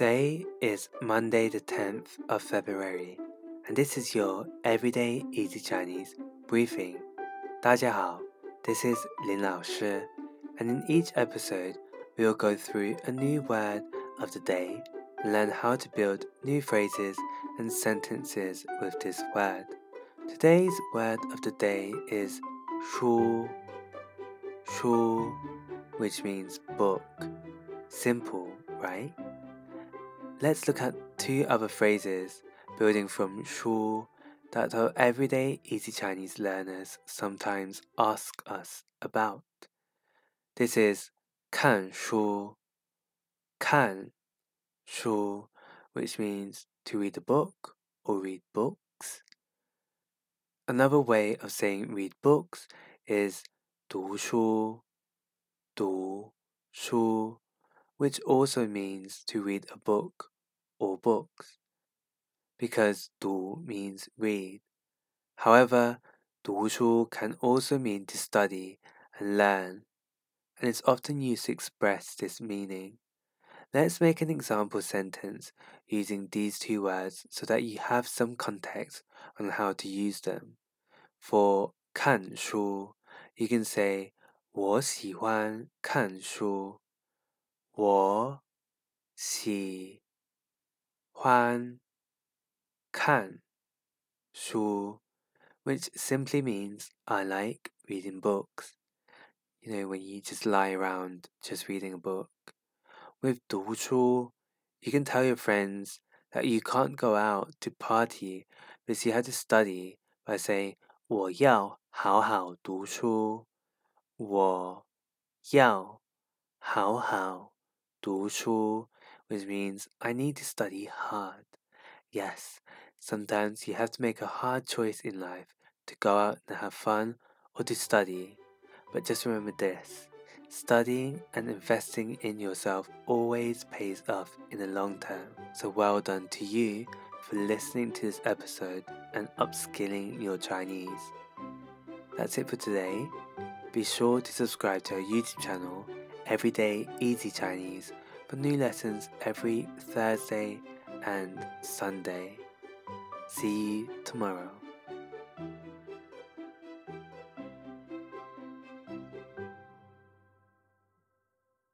Today is Monday, the 10th of February, and this is your Everyday Easy Chinese briefing. 大家好, this is Lin Lao Shi, and in each episode, we will go through a new word of the day and learn how to build new phrases and sentences with this word. Today's word of the day is shu, shu, which means book. Simple, right? Let's look at two other phrases building from shu that our everyday easy Chinese learners sometimes ask us about. This is 看书,看书, which means to read a book or read books. Another way of saying read books is 读书,读书, which also means to read a book or books, because 读 means read. However, 读书 can also mean to study and learn, and it's often used to express this meaning. Let's make an example sentence using these two words so that you have some context on how to use them. For 看书, you can say 我喜欢看书。我喜 欢看书, which simply means I like reading books. You know, when you just lie around just reading a book. With 读书, you can tell your friends that you can't go out to party because you had to study by saying 我要好好读书。我要好好读书 Which means I need to study hard. Yes, sometimes you have to make a hard choice in life to go out and have fun or to study. But just remember this studying and investing in yourself always pays off in the long term. So well done to you for listening to this episode and upskilling your Chinese. That's it for today. Be sure to subscribe to our YouTube channel, Everyday Easy Chinese for new lessons every Thursday and Sunday. See you tomorrow.